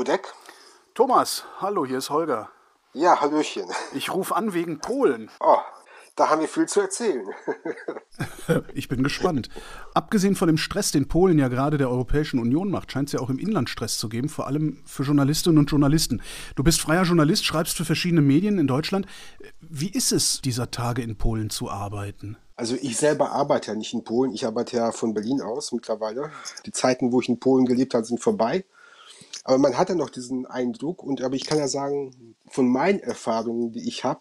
Dudek. Thomas, hallo, hier ist Holger. Ja, Hallöchen. Ich rufe an wegen Polen. Oh, da haben wir viel zu erzählen. ich bin gespannt. Abgesehen von dem Stress, den Polen ja gerade der Europäischen Union macht, scheint es ja auch im Inland Stress zu geben, vor allem für Journalistinnen und Journalisten. Du bist freier Journalist, schreibst für verschiedene Medien in Deutschland. Wie ist es, dieser Tage in Polen zu arbeiten? Also ich selber arbeite ja nicht in Polen, ich arbeite ja von Berlin aus mittlerweile. Die Zeiten, wo ich in Polen gelebt habe, sind vorbei. Aber man hat ja noch diesen Eindruck und aber ich kann ja sagen, von meinen Erfahrungen, die ich habe,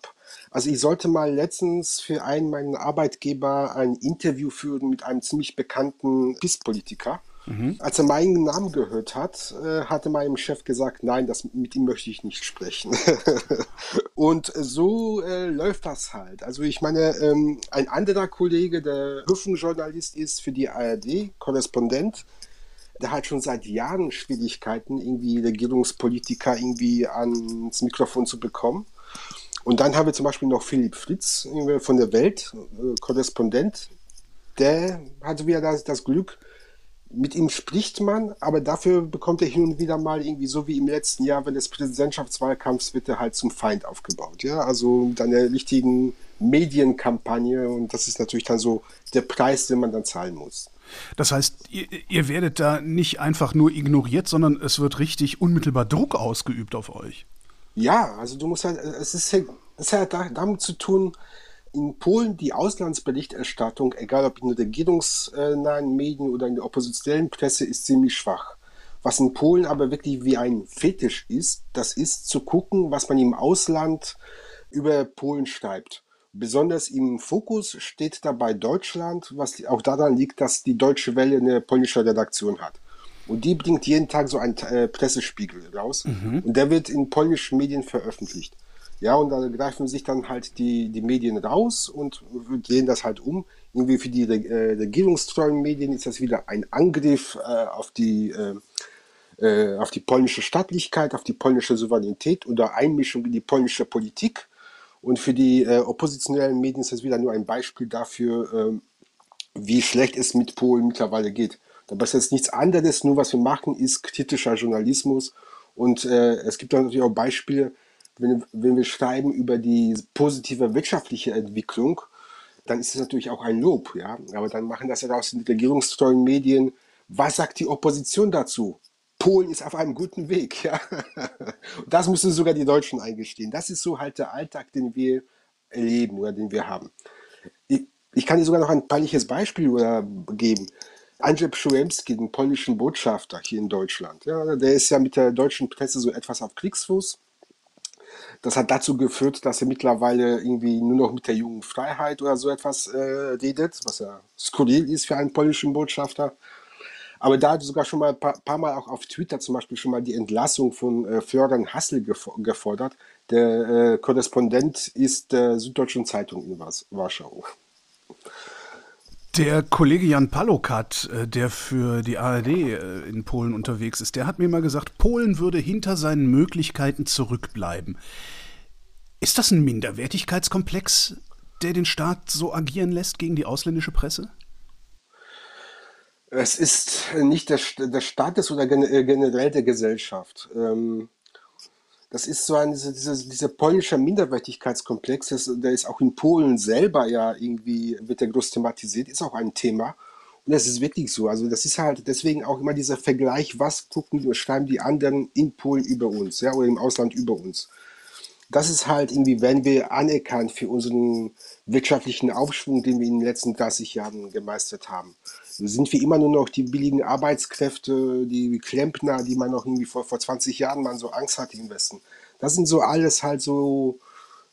also ich sollte mal letztens für einen meinen Arbeitgeber ein Interview führen mit einem ziemlich bekannten PIS-Politiker. Mhm. Als er meinen Namen gehört hat, äh, hatte meinem Chef gesagt, nein, das, mit ihm möchte ich nicht sprechen. und so äh, läuft das halt. Also ich meine, ähm, ein anderer Kollege, der Hüfenjournalist ist für die ARD, Korrespondent, der hat schon seit Jahren Schwierigkeiten, irgendwie Regierungspolitiker irgendwie ans Mikrofon zu bekommen. Und dann haben wir zum Beispiel noch Philipp Fritz von der Welt, äh, Korrespondent. Der hatte wieder das, das Glück, mit ihm spricht man, aber dafür bekommt er hin und wieder mal irgendwie so wie im letzten Jahr, wenn des Präsidentschaftswahlkampfs wird er halt zum Feind aufgebaut. Ja, also mit einer richtigen Medienkampagne und das ist natürlich dann so der Preis, den man dann zahlen muss. Das heißt, ihr, ihr, werdet da nicht einfach nur ignoriert, sondern es wird richtig unmittelbar Druck ausgeübt auf euch. Ja, also du musst halt, es ist, es hat damit zu tun, in Polen die Auslandsberichterstattung, egal ob in den regierungsnahen Medien oder in der oppositionellen Presse, ist ziemlich schwach. Was in Polen aber wirklich wie ein Fetisch ist, das ist zu gucken, was man im Ausland über Polen schreibt. Besonders im Fokus steht dabei Deutschland, was auch daran liegt, dass die Deutsche Welle eine polnische Redaktion hat. Und die bringt jeden Tag so einen äh, Pressespiegel raus. Mhm. Und der wird in polnischen Medien veröffentlicht. Ja, und da greifen sich dann halt die, die Medien raus und drehen das halt um. Irgendwie für die äh, regierungstreuen Medien ist das wieder ein Angriff äh, auf die äh, äh auf die polnische Staatlichkeit, auf die polnische Souveränität oder Einmischung in die polnische Politik. Und für die äh, oppositionellen Medien ist das wieder nur ein Beispiel dafür, äh, wie schlecht es mit Polen mittlerweile geht. Dabei ist jetzt nichts anderes, nur was wir machen, ist kritischer Journalismus. Und äh, es gibt natürlich auch Beispiele, wenn, wenn wir schreiben über die positive wirtschaftliche Entwicklung, dann ist es natürlich auch ein Lob, ja. Aber dann machen das ja aus den regierungstreuen Medien. Was sagt die Opposition dazu? Polen ist auf einem guten Weg. Ja? Das müssen sogar die Deutschen eingestehen. Das ist so halt der Alltag, den wir erleben oder den wir haben. Ich, kann dir sogar noch ein peinliches Beispiel geben. Andrzej Przyłębski, den polnischen Botschafter hier in Deutschland, ja, der ist ja mit der deutschen Presse so etwas auf Kriegsfuß. Das hat dazu geführt, dass er mittlerweile irgendwie nur noch mit der jungen Freiheit oder so etwas äh, redet, was ja skurril ist für einen polnischen Botschafter. Aber da hat sogar schon mal ein paar, paar, Mal auch auf Twitter zum Beispiel schon mal die Entlassung von äh, Florian Hassel gefordert. Der äh, Korrespondent ist der Süddeutschen Zeitung in Warschau. Der Kollege Jan Palokat, äh, der für die ARD äh, in Polen unterwegs ist, der hat mir mal gesagt, Polen würde hinter seinen Möglichkeiten zurückbleiben. Ist das ein Minderwertigkeitskomplex, der den Staat so agieren lässt gegen die ausländische Presse? Es ist nicht der, der Staates oder äh, generell der Gesellschaft. Ähm, das ist so ein, dieser, dieser, polnische Minderwertigkeitskomplex, der ist auch in Polen selber ja irgendwie, wird der groß thematisiert, ist auch ein Thema. Und das ist wirklich so. Also das ist halt deswegen auch immer dieser Vergleich, was gucken oder schreiben die anderen in Polen über uns, ja, oder im Ausland über uns das ist halt irgendwie, werden wir anerkannt für unseren wirtschaftlichen Aufschwung, den wir in den letzten 30 Jahren gemeistert haben. Sind wir immer nur noch die billigen Arbeitskräfte, die Klempner, die man noch irgendwie vor, vor 20 Jahren man so Angst hatte im Westen. Das sind so alles halt so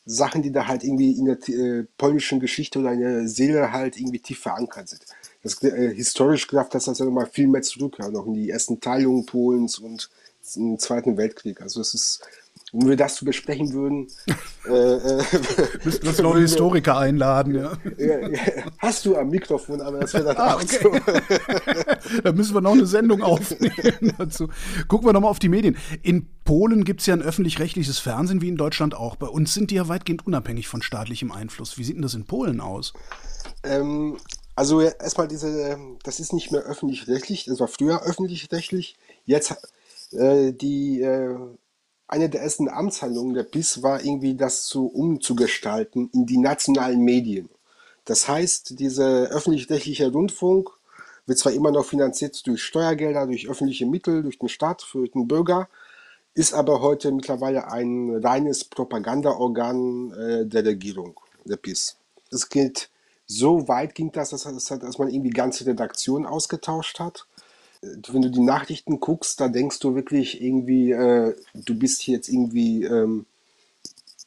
Sachen, die da halt irgendwie in der äh, polnischen Geschichte oder in der Seele halt irgendwie tief verankert sind. Das, äh, historisch greift das also nochmal viel mehr zurück, ja, noch in die ersten Teilungen Polens und im Zweiten Weltkrieg. Also es ist wenn wir das zu besprechen würden. äh, äh, Müssten wir noch Historiker einladen, ja. ja, ja. Hast du am Mikrofon, aber das wäre dann ah, okay. so. da müssen wir noch eine Sendung aufnehmen dazu. Gucken wir nochmal auf die Medien. In Polen gibt es ja ein öffentlich-rechtliches Fernsehen, wie in Deutschland auch. Bei uns sind die ja weitgehend unabhängig von staatlichem Einfluss. Wie sieht denn das in Polen aus? Ähm, also erstmal diese, das ist nicht mehr öffentlich-rechtlich, das war früher öffentlich-rechtlich. Jetzt Äh, die, äh, eine der ersten Amtshandlungen der PIS war irgendwie, das zu umzugestalten in die nationalen Medien. Das heißt, dieser öffentlich-rechtliche Rundfunk wird zwar immer noch finanziert durch Steuergelder, durch öffentliche Mittel, durch den Staat, durch den Bürger, ist aber heute mittlerweile ein reines Propagandaorgan äh, der Regierung, der PIS. Es geht so weit ging das, dass man irgendwie ganze Redaktionen ausgetauscht hat. Wenn du die Nachrichten guckst, da denkst du wirklich irgendwie, äh, du bist jetzt irgendwie ähm,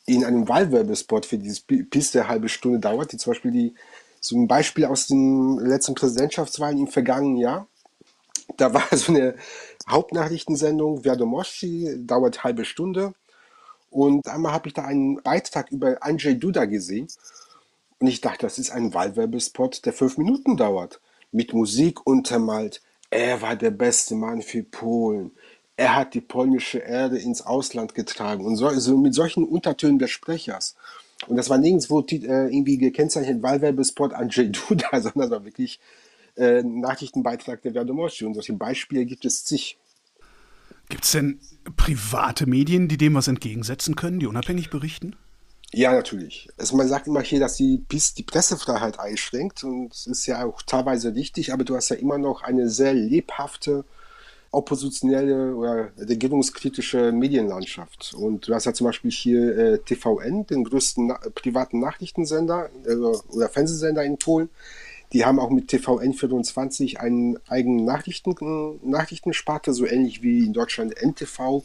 in einem Wahlwerbespot für dieses PIS, der halbe Stunde dauert, die zum Beispiel die, so ein Beispiel aus den letzten Präsidentschaftswahlen im vergangenen Jahr. Da war so eine Hauptnachrichtensendung, Verdomoschi, dauert halbe Stunde. Und einmal habe ich da einen Beitrag über Andrzej Duda gesehen. Und ich dachte, das ist ein Wahlwerbespot, der fünf Minuten dauert. Mit Musik untermalt. Er war der beste Mann für Polen. Er hat die polnische Erde ins Ausland getragen. Und so, so mit solchen Untertönen des Sprechers. Und das war nirgendwo äh, irgendwie gekennzeichnet Wahlwerbespot Andrzej Duda, sondern das war wirklich äh, Nachrichtenbeitrag der Werdomoschi. Und solche Beispiele gibt es zig. Gibt es denn private Medien, die dem was entgegensetzen können, die unabhängig berichten? Ja, natürlich. Also man sagt immer hier, dass die PIS die Pressefreiheit einschränkt und es ist ja auch teilweise richtig, aber du hast ja immer noch eine sehr lebhafte, oppositionelle oder regierungskritische Medienlandschaft. Und du hast ja zum Beispiel hier äh, TVN, den größten na privaten Nachrichtensender äh, oder Fernsehsender in Polen. Die haben auch mit TVN 24 einen eigenen Nachrichten, Nachrichtensparte, so ähnlich wie in Deutschland NTV.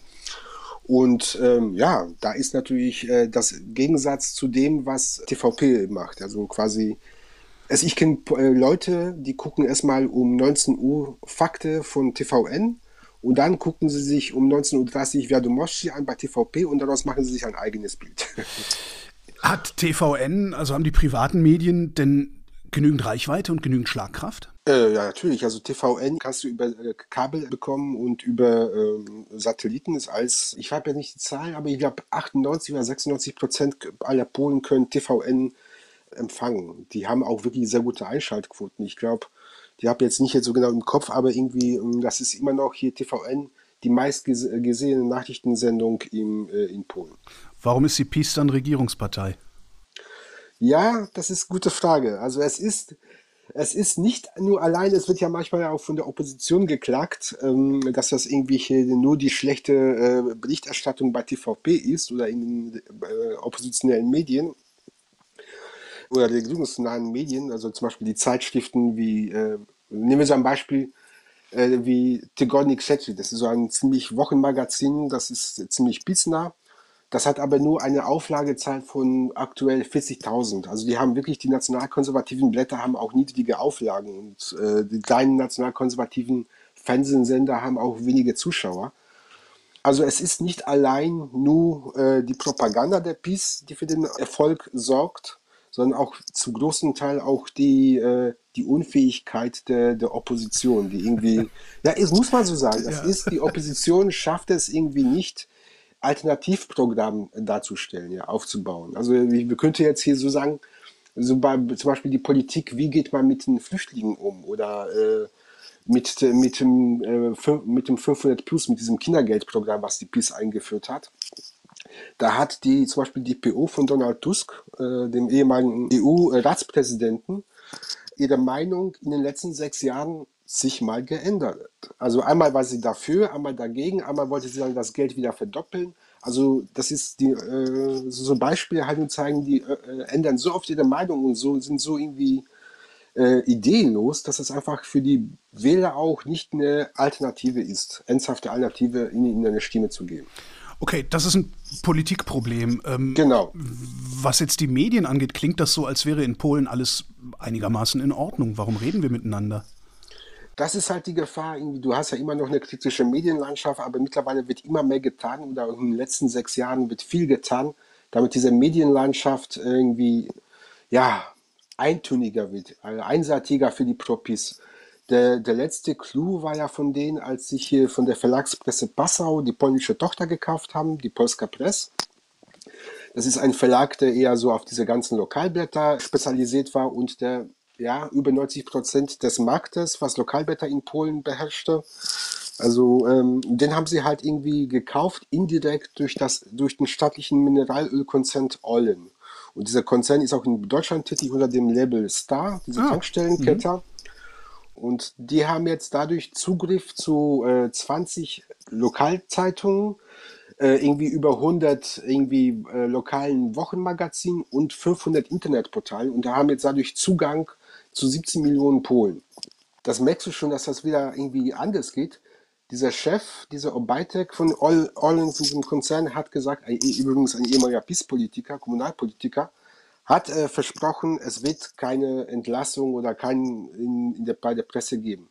Und ähm, ja, da ist natürlich äh, das Gegensatz zu dem, was TVP macht. Also quasi, also ich kenne äh, Leute, die gucken erstmal um 19 Uhr Fakte von TVN und dann gucken sie sich um 19.30 Uhr Verdomoschi an bei TVP und daraus machen sie sich ein eigenes Bild. Hat TVN, also haben die privaten Medien denn genügend Reichweite und genügend Schlagkraft? Äh, ja, natürlich. Also TVN kannst du über äh, Kabel bekommen und über ähm, Satelliten ist alles, ich habe ja nicht die Zahlen, aber ich glaube 98 oder 96 Prozent aller Polen können TVN empfangen. Die haben auch wirklich sehr gute Einschaltquoten. Ich glaube, die habe jetzt nicht jetzt so genau im Kopf, aber irgendwie, ähm, das ist immer noch hier TVN die meistgesehene Nachrichtensendung im, äh, in Polen. Warum ist die PiS dann Regierungspartei? Ja, das ist eine gute Frage. Also es ist, es ist nicht nur allein, es wird ja manchmal auch von der Opposition geklagt, ähm, dass das irgendwie nur die schlechte äh, Berichterstattung bei TVP ist oder in den äh, oppositionellen Medien oder regierungsnahen Medien, also zum Beispiel die Zeitschriften wie, äh, nehmen wir so ein Beispiel, äh, wie Tygodnik Szetri, das ist so ein ziemlich Wochenmagazin, das ist ziemlich bissnah das hat aber nur eine Auflagezahl von aktuell 40.000. Also die haben wirklich, die nationalkonservativen Blätter haben auch niedrige Auflagen und äh, die kleinen nationalkonservativen Fernsehsender haben auch wenige Zuschauer. Also es ist nicht allein nur äh, die Propaganda der PiS, die für den Erfolg sorgt, sondern auch zum großen Teil auch die, äh, die Unfähigkeit der, der Opposition, die irgendwie, ja, es muss man so sagen, das ja. ist, die Opposition schafft es irgendwie nicht, Alternativprogramm darzustellen, ja, aufzubauen. Also wir könnten jetzt hier so sagen, so bei, zum Beispiel die Politik, wie geht man mit den Flüchtlingen um oder äh, mit, mit, dem, äh, mit dem 500 Plus, mit diesem Kindergeldprogramm, was die PIS eingeführt hat. Da hat die zum Beispiel die PO von Donald Tusk, äh, dem ehemaligen EU-Ratspräsidenten, ihre Meinung in den letzten sechs Jahren sich mal geändert. Also einmal war sie dafür, einmal dagegen, einmal wollte sie dann das Geld wieder verdoppeln. Also das ist die äh, so Beispiele halt und zeigen, die äh, ändern so oft ihre Meinung und so sind so irgendwie äh, ideenlos, dass es einfach für die Wähler auch nicht eine Alternative ist, ernsthafte Alternative ihnen eine Stimme zu geben. Okay, das ist ein Politikproblem. Ähm, genau. Was jetzt die Medien angeht, klingt das so, als wäre in Polen alles einigermaßen in Ordnung. Warum reden wir miteinander? Das ist halt die Gefahr. Du hast ja immer noch eine kritische Medienlandschaft, aber mittlerweile wird immer mehr getan oder in den letzten sechs Jahren wird viel getan, damit diese Medienlandschaft irgendwie ja, eintöniger wird, also einseitiger für die Propis. Der, der letzte Clou war ja von denen, als sich hier von der Verlagspresse Passau die polnische Tochter gekauft haben, die Polska Press. Das ist ein Verlag, der eher so auf diese ganzen Lokalblätter spezialisiert war und der ja, über 90 Prozent des Marktes, was Lokalblätter in Polen beherrschte. Also ähm, den haben sie halt irgendwie gekauft, indirekt durch, das, durch den staatlichen Mineralölkonzern Ollen. Und dieser Konzern ist auch in Deutschland tätig unter dem Label Star, diese ah, Tankstellenkette. Mhm. Und die haben jetzt dadurch Zugriff zu äh, 20 Lokalzeitungen, äh, irgendwie über 100 irgendwie äh, lokalen Wochenmagazinen und 500 Internetportalen und da haben jetzt dadurch Zugang zu 17 Millionen Polen. Das merkst du schon, dass das wieder irgendwie anders geht. Dieser Chef, dieser Obajtek von Orlens, diesem Konzern, hat gesagt, ein, übrigens ein ehemaliger PiS-Politiker, Kommunalpolitiker, hat äh, versprochen, es wird keine Entlassung oder keinen in, in der, bei der Presse geben.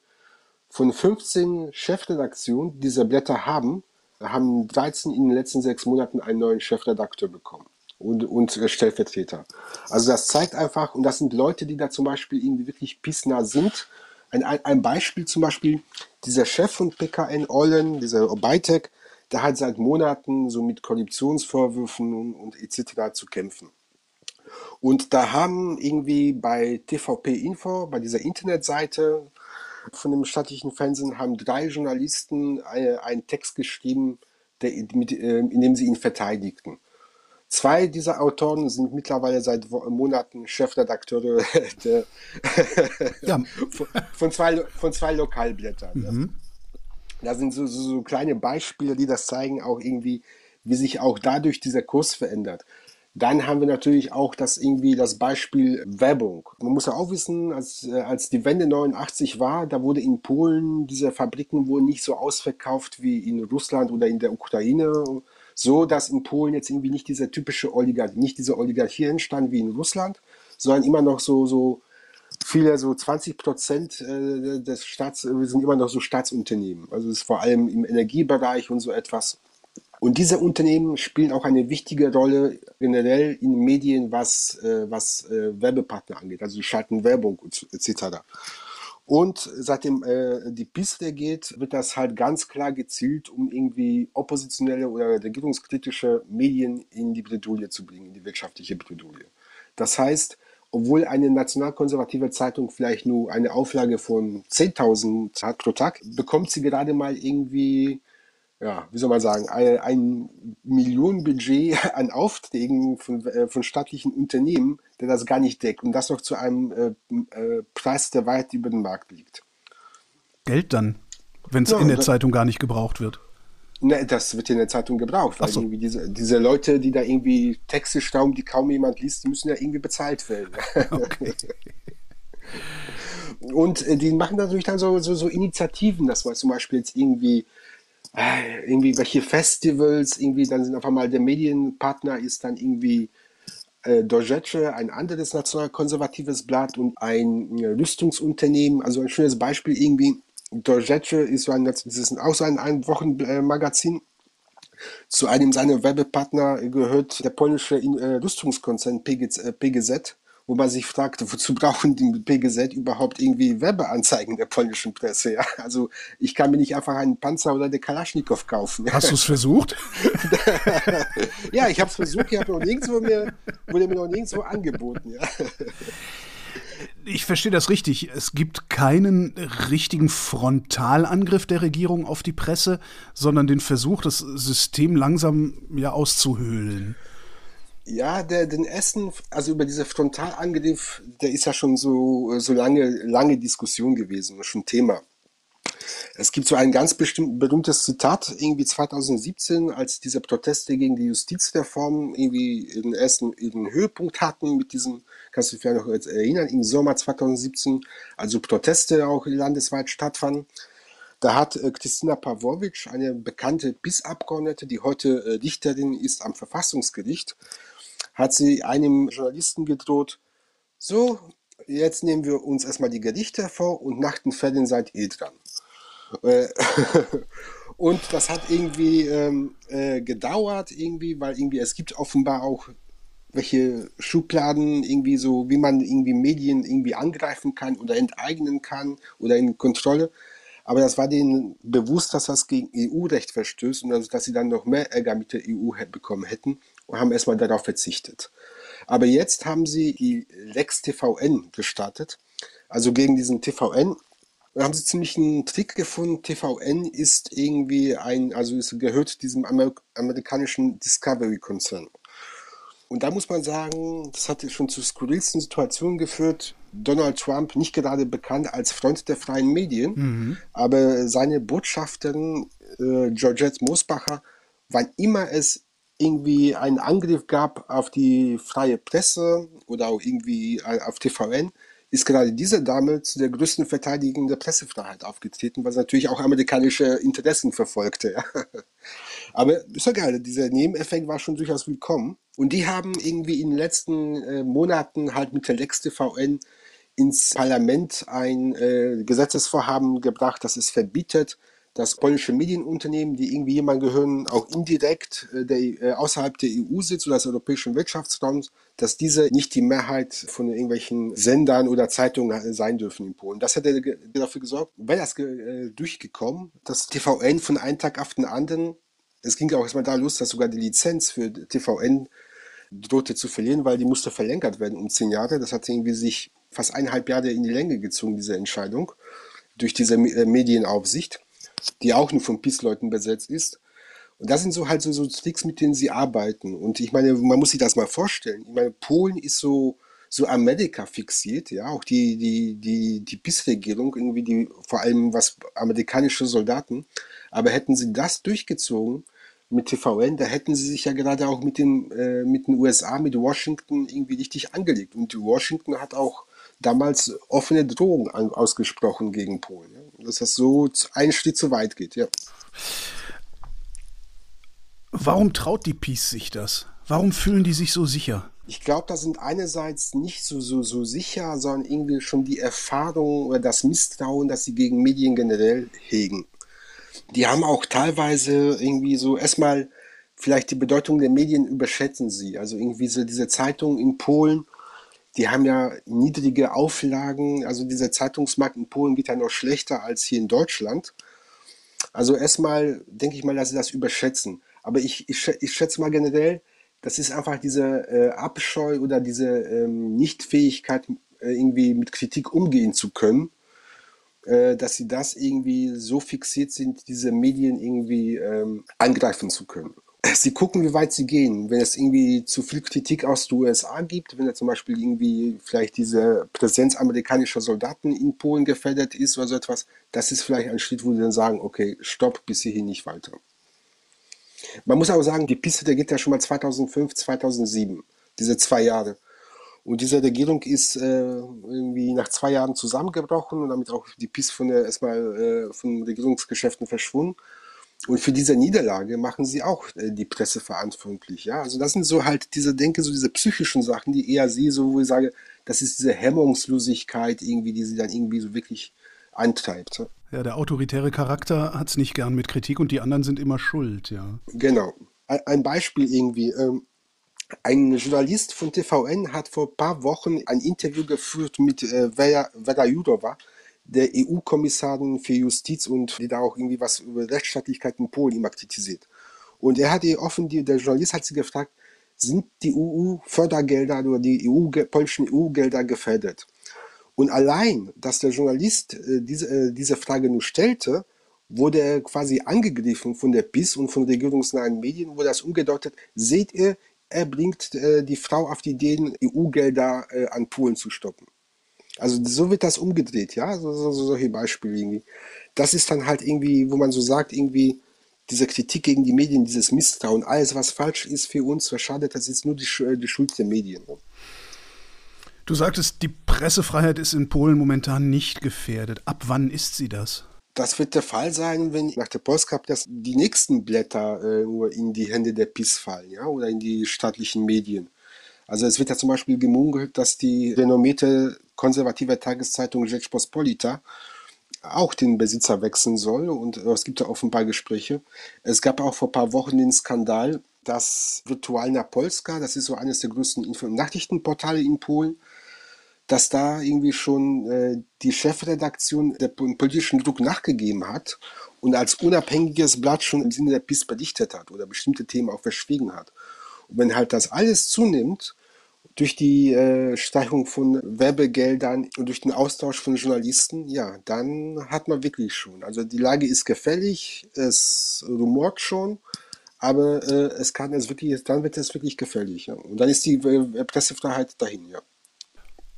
Von 15 Chefredaktionen, die diese Blätter haben, haben 13 in den letzten sechs Monaten einen neuen Chefredakteur bekommen und, und Stellvertreter. Also das zeigt einfach, und das sind Leute, die da zum Beispiel irgendwie wirklich pissnah sind. Ein, ein Beispiel zum Beispiel, dieser Chef von PKN Ollen, dieser Obajtek, der hat seit Monaten so mit Korruptionsvorwürfen und, und etc. zu kämpfen. Und da haben irgendwie bei TVP Info, bei dieser Internetseite von dem staatlichen Fernsehen, haben drei Journalisten äh, einen Text geschrieben, der, mit, äh, in dem sie ihn verteidigten. Zwei dieser Autoren sind mittlerweile seit Monaten Chefredakteure der, ja. von, zwei, von zwei Lokalblättern. Mhm. Das sind so, so, so kleine Beispiele, die das zeigen, auch irgendwie, wie sich auch dadurch dieser Kurs verändert. Dann haben wir natürlich auch das irgendwie das Beispiel Werbung. Man muss ja auch wissen, als, äh, als die Wende 89 war, da wurde in Polen, diese Fabriken wurden nicht so ausverkauft wie in Russland oder in der Ukraine. So, dass in Polen jetzt irgendwie nicht diese typische Oligarchie, nicht diese Oligarchie entstand wie in Russland, sondern immer noch so, so viele, so 20 Prozent äh, des Staats, wir sind immer noch so Staatsunternehmen. Also es ist vor allem im Energiebereich und so etwas. Und diese Unternehmen spielen auch eine wichtige Rolle generell in Medien, was, äh, was äh, Werbepartner angeht. Also sie schalten Werbung etc. Und seitdem äh, die Piste geht, wird das halt ganz klar gezielt, um irgendwie oppositionelle oder regierungskritische Medien in die Bredouille zu bringen, in die wirtschaftliche Bredouille. Das heißt, obwohl eine nationalkonservative Zeitung vielleicht nur eine Auflage von 10.000 hat pro Tag, bekommt sie gerade mal irgendwie ja, wie soll man sagen, ein, ein Millionenbudget an Aufträgen von, äh, von staatlichen Unternehmen, der das gar nicht deckt und das noch zu einem äh, äh, Preis, der weit über den Markt liegt. Geld dann, wenn es ja, in der Zeitung gar nicht gebraucht wird. Ne, das wird in der Zeitung gebraucht, weil so. irgendwie diese, diese Leute, die da irgendwie Texte schrauben, die kaum jemand liest, die müssen ja irgendwie bezahlt werden. Okay. Und äh, die machen natürlich dann so, so, so Initiativen, dass man zum Beispiel jetzt irgendwie irgendwie welche Festivals, irgendwie dann sind auf einmal der Medienpartner ist dann irgendwie äh, Dorjece, ein anderes nationalkonservatives Blatt und ein äh, Rüstungsunternehmen. Also ein schönes Beispiel irgendwie. Dorjece ist so ein, das ist auch so ein, ein Wochenmagazin. Zu einem seiner Werbepartner gehört der polnische äh, Rüstungskonzern PGZ, PGZ wo man sich fragt, wozu brauchen die PGZ überhaupt irgendwie Werbeanzeigen der polnischen Presse? Ja? Also ich kann mir nicht einfach einen Panzer oder eine Kalaschnikow kaufen. Hast du es versucht? ja, ich habe es versucht, ich habe noch nirgendwo mir, wurde mir noch nirgendwo angeboten. Ja. Ich verstehe das richtig. Es gibt keinen richtigen Frontalangriff der Regierung auf die Presse, sondern den Versuch, das System langsam ja auszuhöhlen. Ja, der, den ersten, also über diese Frontalangriff, der ist ja schon so, so lange, lange Diskussion gewesen, schon Thema. Es gibt so ein ganz bestimmt, berühmtes Zitat, irgendwie 2017, als diese Proteste gegen die Justizreform irgendwie den ersten ihren Höhepunkt hatten mit diesem, kannst du dich vielleicht noch erinnern, im Sommer 2017, also Proteste auch landesweit stattfanden. Da hat äh, Christina Pawlowitsch, eine bekannte BIS-Abgeordnete, die heute äh, Richterin ist am Verfassungsgericht, hat sie einem Journalisten gedroht, so, jetzt nehmen wir uns erstmal die Gerichte vor und nach den Fällen seid ihr dran. Äh, und das hat irgendwie ähm, äh, gedauert, irgendwie, weil irgendwie es gibt offenbar auch welche Schubladen irgendwie so, wie man irgendwie Medien irgendwie angreifen kann oder enteignen kann oder in Kontrolle. Aber das war denen bewusst, dass das gegen EU-Recht verstößt und also, dass sie dann noch mehr Ärger mit der EU bekommen hätten und haben erstmal darauf verzichtet. Aber jetzt haben sie die Lex TVN gestartet, also gegen diesen TVN. Da haben sie ziemlich einen Trick gefunden. TVN ist irgendwie ein, also es gehört diesem Amer amerikanischen Discovery-Konzern. Und da muss man sagen, das hat schon zu skurrilsten Situationen geführt. Donald Trump, nicht gerade bekannt als Freund der freien Medien, mhm. aber seine Botschafterin äh, Georgette Mosbacher, wann immer es irgendwie einen Angriff gab auf die freie Presse oder auch irgendwie auf TVN, ist gerade diese Dame zu der größten Verteidigung der Pressefreiheit aufgetreten, was natürlich auch amerikanische Interessen verfolgte. Ja. Aber ist ja geil, dieser Nebeneffekt war schon durchaus willkommen. Und die haben irgendwie in den letzten äh, Monaten halt mit der Lex TVN ins Parlament ein äh, Gesetzesvorhaben gebracht, das es verbietet, dass polnische Medienunternehmen, die irgendwie jemand gehören, auch indirekt äh, der, äh, außerhalb der EU sitzt oder des europäischen Wirtschaftsraums, dass diese nicht die Mehrheit von irgendwelchen Sendern oder Zeitungen äh, sein dürfen in Polen. Das hätte dafür gesorgt, wäre das durchgekommen, dass TVN von einem Tag auf den anderen, es ging auch erstmal da los, dass sogar die Lizenz für TVN drohte zu verlieren, weil die musste verlängert werden um zehn Jahre. Das hat irgendwie sich fast eineinhalb Jahre in die Länge gezogen, diese Entscheidung, durch diese Medienaufsicht die auch nur von PiS-Leuten besetzt ist. Und das sind so halt so, so Tricks, mit denen sie arbeiten. Und ich meine, man muss sich das mal vorstellen. Ich meine, Polen ist so, so Amerika fixiert, ja, auch die, die, die, die PiS-Regierung, irgendwie die, vor allem was amerikanische Soldaten. Aber hätten sie das durchgezogen mit TVN, da hätten sie sich ja gerade auch mit den, äh, mit den USA, mit Washington irgendwie richtig angelegt. Und Washington hat auch damals offene Drohungen ausgesprochen gegen Polen. Ja? Dass das so einen Schritt zu weit geht, ja. Warum traut die Peace sich das? Warum fühlen die sich so sicher? Ich glaube, da sind einerseits nicht so, so, so sicher, sondern irgendwie schon die Erfahrung oder das Misstrauen, das sie gegen Medien generell hegen. Die haben auch teilweise irgendwie so erstmal vielleicht die Bedeutung der Medien überschätzen sie. Also irgendwie so diese Zeitung in Polen, die haben ja niedrige Auflagen. Also dieser Zeitungsmarkt in Polen geht ja noch schlechter als hier in Deutschland. Also erstmal denke ich mal, dass sie das überschätzen. Aber ich, ich, ich schätze mal generell, das ist einfach diese äh, Abscheu oder diese ähm, Nichtfähigkeit, äh, irgendwie mit Kritik umgehen zu können, äh, dass sie das irgendwie so fixiert sind, diese Medien irgendwie ähm, angreifen zu können sie gucken, wie weit sie gehen. Wenn es irgendwie zu viel Kritik aus den USA gibt, wenn da zum Beispiel irgendwie vielleicht diese Präsenz amerikanischer Soldaten in Polen gefährdet ist oder so etwas, das ist vielleicht ein Schritt, wo sie dann sagen, okay, stopp, bis hierhin nicht weiter. Man muss aber sagen, die Piste, der geht ja schon mal 2005, 2007, diese zwei Jahre. Und diese Regierung ist äh, irgendwie nach zwei Jahren zusammengebrochen und damit auch die PIS von der, erstmal äh, von Regierungsgeschäften verschwunden. Und für diese Niederlage machen sie auch äh, die Presse verantwortlich. Ja? Also das sind so halt diese, denke, so diese psychischen Sachen, die eher sie, so wo ich sage, das ist diese Hemmungslosigkeit irgendwie, die sie dann irgendwie so wirklich antreibt. Ja, der autoritäre Charakter hat es nicht gern mit Kritik und die anderen sind immer schuld, ja. Genau. Ein Beispiel irgendwie. Ähm, ein Journalist von TVN hat vor ein paar Wochen ein Interview geführt mit äh, Vera, Vera Jurova, der EU-Kommissarin für Justiz und die da auch irgendwie was über Rechtsstaatlichkeit in Polen immer kritisiert. Und er hat ihr offen, die, der Journalist hat sie gefragt, sind die EU-Fördergelder oder die EU, polnischen EU-Gelder gefährdet? Und allein, dass der Journalist äh, diese, äh, diese Frage nur stellte, wurde er quasi angegriffen von der PIS und von regierungsnahen Medien, wurde das umgedeutet, seht ihr, er bringt äh, die Frau auf die Idee, EU-Gelder äh, an Polen zu stoppen. Also so wird das umgedreht, ja, so, so, so, solche Beispiele irgendwie. Das ist dann halt irgendwie, wo man so sagt, irgendwie diese Kritik gegen die Medien, dieses Misstrauen, alles was falsch ist für uns, was schadet, das ist nur die, die Schuld der Medien. Du sagtest, die Pressefreiheit ist in Polen momentan nicht gefährdet. Ab wann ist sie das? Das wird der Fall sein, wenn nach der Postcup dass die nächsten Blätter äh, in die Hände der PIS fallen, ja, oder in die staatlichen Medien. Also es wird ja zum Beispiel gemunkelt, dass die renommierte konservative Tageszeitung Rzeczpospolita auch den Besitzer wechseln soll und es gibt ja offenbar Gespräche. Es gab auch vor ein paar Wochen den Skandal, dass Virtualna Polska, das ist so eines der größten Info- Nachrichtenportale in Polen, dass da irgendwie schon äh, die Chefredaktion der politischen Druck nachgegeben hat und als unabhängiges Blatt schon im Sinne der PIS berichtet hat oder bestimmte Themen auch verschwiegen hat. Und wenn halt das alles zunimmt, durch die äh, Steigerung von Werbegeldern und durch den Austausch von Journalisten, ja, dann hat man wirklich schon. Also die Lage ist gefällig, es rumort schon, aber äh, es kann es wirklich, dann wird es wirklich gefällig. Ja. Und dann ist die äh, Pressefreiheit dahin, ja.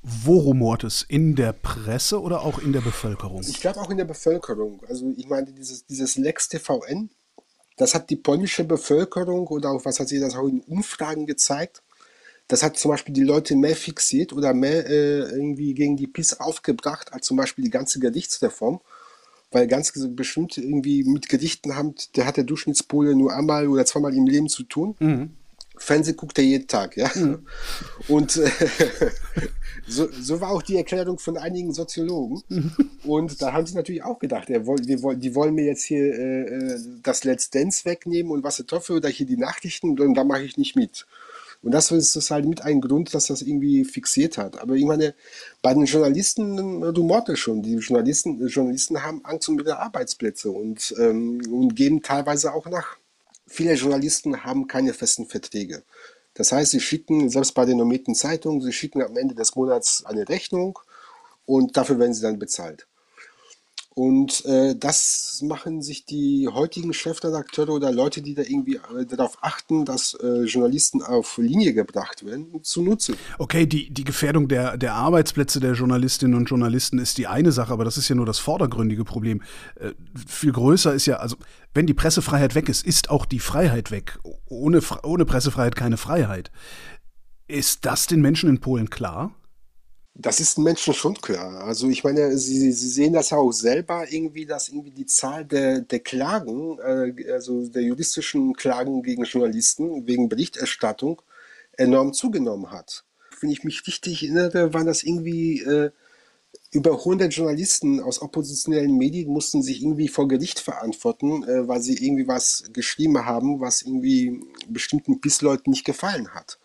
Wo rumort es? In der Presse oder auch in der Bevölkerung? Ich glaube auch in der Bevölkerung. Also ich meine, dieses, dieses Lex TVN, das hat die polnische Bevölkerung oder auch was hat sie das auch in Umfragen gezeigt, das hat zum Beispiel die Leute mehr fixiert oder mehr äh, irgendwie gegen die PiS aufgebracht als zum Beispiel die ganze Gerichtsreform. Weil ganz bestimmt irgendwie mit Gerichten haben, der hat der Durchschnittspole nur einmal oder zweimal im Leben zu tun. Mhm. Fernsehen guckt er jeden Tag, ja. Mhm. Und äh, so, so, war auch die Erklärung von einigen Soziologen. Mhm. Und da haben sie natürlich auch gedacht, er, die, die wollen mir jetzt hier äh, das Let's Dance wegnehmen und was ich hoffe, oder hier die Nachrichten, und da mache ich nicht mit. Und das ist halt mit ein Grund, dass das irgendwie fixiert hat. Aber ich meine, bei den Journalisten, du mordest schon. Die Journalisten, Journalisten haben Angst um ihre Arbeitsplätze und, ähm, und geben teilweise auch nach. Viele Journalisten haben keine festen Verträge. Das heißt, sie schicken, selbst bei den normierten Zeitungen, sie schicken am Ende des Monats eine Rechnung und dafür werden sie dann bezahlt. Und äh, das machen sich die heutigen Chefredakteure oder Leute, die da irgendwie äh, darauf achten, dass äh, Journalisten auf Linie gebracht werden, zunutze. Okay, die, die Gefährdung der, der Arbeitsplätze der Journalistinnen und Journalisten ist die eine Sache, aber das ist ja nur das vordergründige Problem. Äh, viel größer ist ja, also wenn die Pressefreiheit weg ist, ist auch die Freiheit weg. Ohne, ohne Pressefreiheit keine Freiheit. Ist das den Menschen in Polen klar? Das ist den Menschen schon klar. Also ich meine, sie, sie sehen das ja auch selber irgendwie, dass irgendwie die Zahl der, der Klagen, äh, also der juristischen Klagen gegen Journalisten wegen Berichterstattung enorm zugenommen hat. Wenn ich mich richtig erinnere, waren das irgendwie äh, über 100 Journalisten aus oppositionellen Medien mussten sich irgendwie vor Gericht verantworten, äh, weil sie irgendwie was geschrieben haben, was irgendwie bestimmten PIS-Leuten nicht gefallen hat.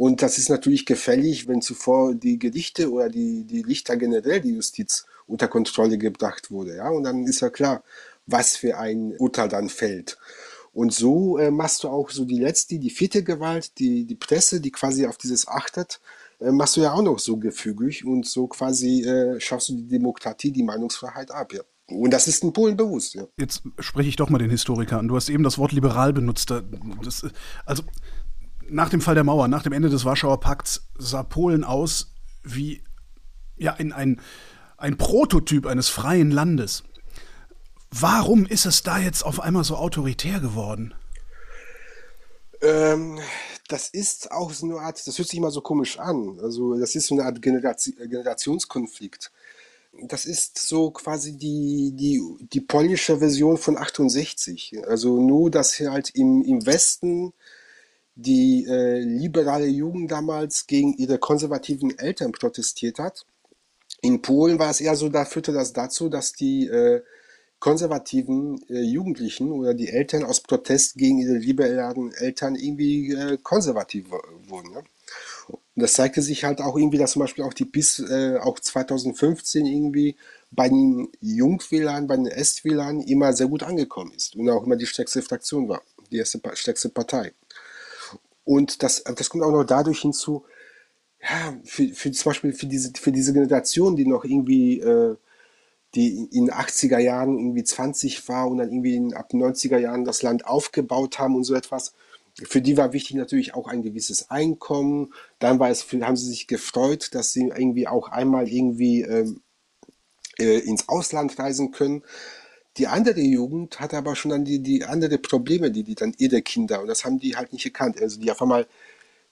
Und das ist natürlich gefällig, wenn zuvor die Gerichte oder die, die Richter generell, die Justiz unter Kontrolle gebracht wurde. Ja? Und dann ist ja klar, was für ein Urteil dann fällt. Und so äh, machst du auch so die letzte, die vierte Gewalt, die, die Presse, die quasi auf dieses achtet, äh, machst du ja auch noch so gefügig und so quasi äh, schaffst du die Demokratie, die Meinungsfreiheit ab. Ja. Und das ist in Polen bewusst. Ja. Jetzt spreche ich doch mal den Historiker an. Du hast eben das Wort liberal benutzt. Das, also nach dem Fall der Mauer, nach dem Ende des Warschauer Pakts, sah Polen aus wie ja, in ein, ein Prototyp eines freien Landes. Warum ist es da jetzt auf einmal so autoritär geworden? Ähm, das ist auch so eine Art, das hört sich immer so komisch an. Also, das ist so eine Art Generation, Generationskonflikt. Das ist so quasi die, die, die polnische Version von 68. Also nur, dass halt im, im Westen die äh, liberale Jugend damals gegen ihre konservativen Eltern protestiert hat. In Polen war es eher so, da führte das dazu, dass die äh, konservativen äh, Jugendlichen oder die Eltern aus Protest gegen ihre liberalen Eltern irgendwie äh, konservativ wurden. Ne? Und das zeigte sich halt auch irgendwie, dass zum Beispiel auch die PIS äh, auch 2015 irgendwie bei den Jungwählern, bei den Estwählern immer sehr gut angekommen ist und auch immer die stärkste Fraktion war, die erste, stärkste Partei. Und das, das kommt auch noch dadurch hinzu, ja, für, für zum Beispiel für diese, für diese Generation, die noch irgendwie, äh, die in den 80er Jahren irgendwie 20 war und dann irgendwie in, ab 90er Jahren das Land aufgebaut haben und so etwas, für die war wichtig natürlich auch ein gewisses Einkommen. Dann war es, haben sie sich gefreut, dass sie irgendwie auch einmal irgendwie ähm, äh, ins Ausland reisen können. Die andere Jugend hat aber schon dann die, die andere Probleme, die, die dann ihre Kinder, und das haben die halt nicht erkannt. Also die auf einmal,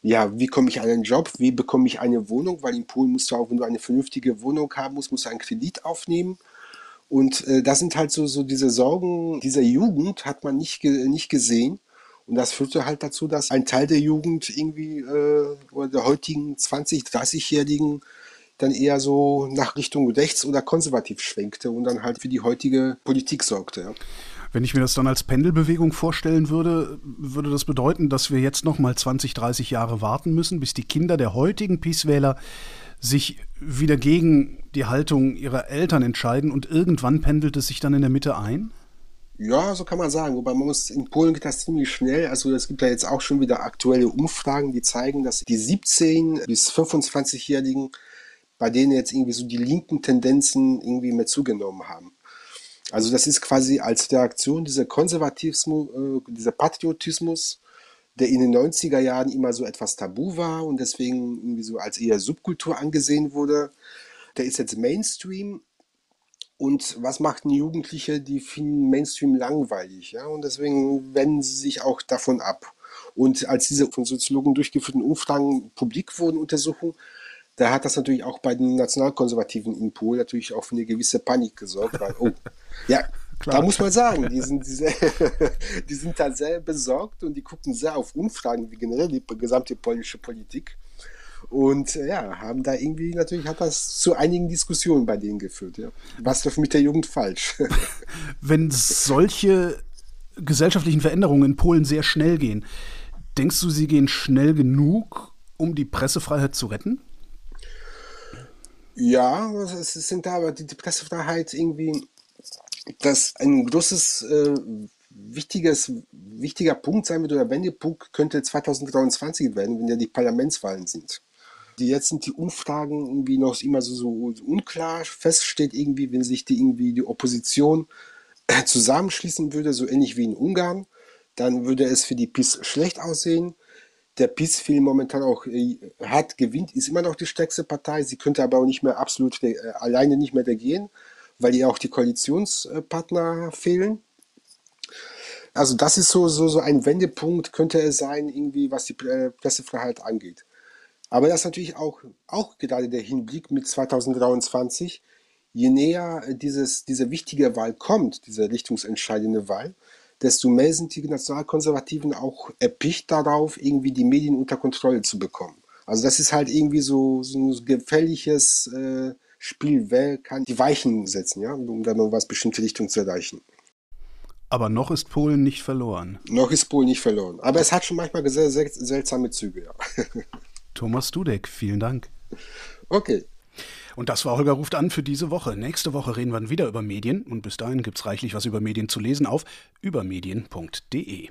ja, wie komme ich an einen Job, wie bekomme ich eine Wohnung, weil in Polen musst du auch, wenn du eine vernünftige Wohnung haben musst, musst du einen Kredit aufnehmen. Und äh, das sind halt so, so diese Sorgen dieser Jugend, hat man nicht, nicht gesehen. Und das führte halt dazu, dass ein Teil der Jugend irgendwie, äh, oder der heutigen 20-, 30-Jährigen dann eher so nach Richtung rechts oder konservativ schwenkte und dann halt für die heutige Politik sorgte. Ja. Wenn ich mir das dann als Pendelbewegung vorstellen würde, würde das bedeuten, dass wir jetzt noch mal 20, 30 Jahre warten müssen, bis die Kinder der heutigen Peace-Wähler sich wieder gegen die Haltung ihrer Eltern entscheiden und irgendwann pendelt es sich dann in der Mitte ein? Ja, so kann man sagen. Wobei man muss, in Polen geht das ziemlich schnell. Also es gibt da jetzt auch schon wieder aktuelle Umfragen, die zeigen, dass die 17- bis 25-Jährigen, bei denen jetzt irgendwie so die linken Tendenzen irgendwie mehr zugenommen haben. Also das ist quasi als Reaktion dieser Konservatismus, äh, dieser Patriotismus, der in den 90er Jahren immer so etwas tabu war und deswegen irgendwie so als eher Subkultur angesehen wurde. Der ist jetzt Mainstream und was machten Jugendliche? Die finden Mainstream langweilig, ja, und deswegen wenden sie sich auch davon ab. Und als diese von Soziologen durchgeführten Umfragen publik wurden, Untersuchungen, da hat das natürlich auch bei den Nationalkonservativen in Polen natürlich auch für eine gewisse Panik gesorgt, weil, oh, ja, Klar. Da muss man sagen, die sind, die, die sind da sehr besorgt und die gucken sehr auf Umfragen wie generell die gesamte polnische Politik. Und äh, ja, haben da irgendwie, natürlich hat das zu einigen Diskussionen bei denen geführt. Ja. Was läuft mit der Jugend falsch? Wenn solche gesellschaftlichen Veränderungen in Polen sehr schnell gehen, denkst du, sie gehen schnell genug, um die Pressefreiheit zu retten? Ja, es sind da aber die, Pressefreiheit irgendwie, das ein großes, äh, wichtiges, wichtiger Punkt sein wird oder Wendepunkt könnte 2023 werden, wenn ja die Parlamentswahlen sind die jetzt sind die Umfragen irgendwie noch immer so, so unklar. Feststeht irgendwie, wenn sich die irgendwie die Opposition äh, zusammenschließen würde, so ähnlich wie in Ungarn, dann würde es für die PIS schlecht aussehen. Der PIS viel momentan auch äh, hat, gewinnt, ist immer noch die stärkste Partei. Sie könnte aber auch nicht mehr absolut äh, alleine nicht mehr regieren, weil ihr auch die Koalitionspartner fehlen. Also das ist so, so, so ein Wendepunkt, könnte es sein, irgendwie, was die Pressefreiheit angeht. Aber das ist natürlich auch, auch gerade der Hinblick mit 2023. Je näher dieses, diese wichtige Wahl kommt, diese richtungsentscheidende Wahl, desto mehr sind die Nationalkonservativen auch erpicht darauf, irgendwie die Medien unter Kontrolle zu bekommen. Also das ist halt irgendwie so, so ein gefährliches äh, Spiel, wer kann die Weichen setzen, ja, um dann noch was bestimmte Richtung zu erreichen. Aber noch ist Polen nicht verloren. Noch ist Polen nicht verloren. Aber es hat schon manchmal sehr, sehr seltsame Züge, ja. Thomas Dudek, vielen Dank. Okay. Und das war Holger ruft an für diese Woche. Nächste Woche reden wir wieder über Medien und bis dahin gibt es reichlich was über Medien zu lesen auf übermedien.de.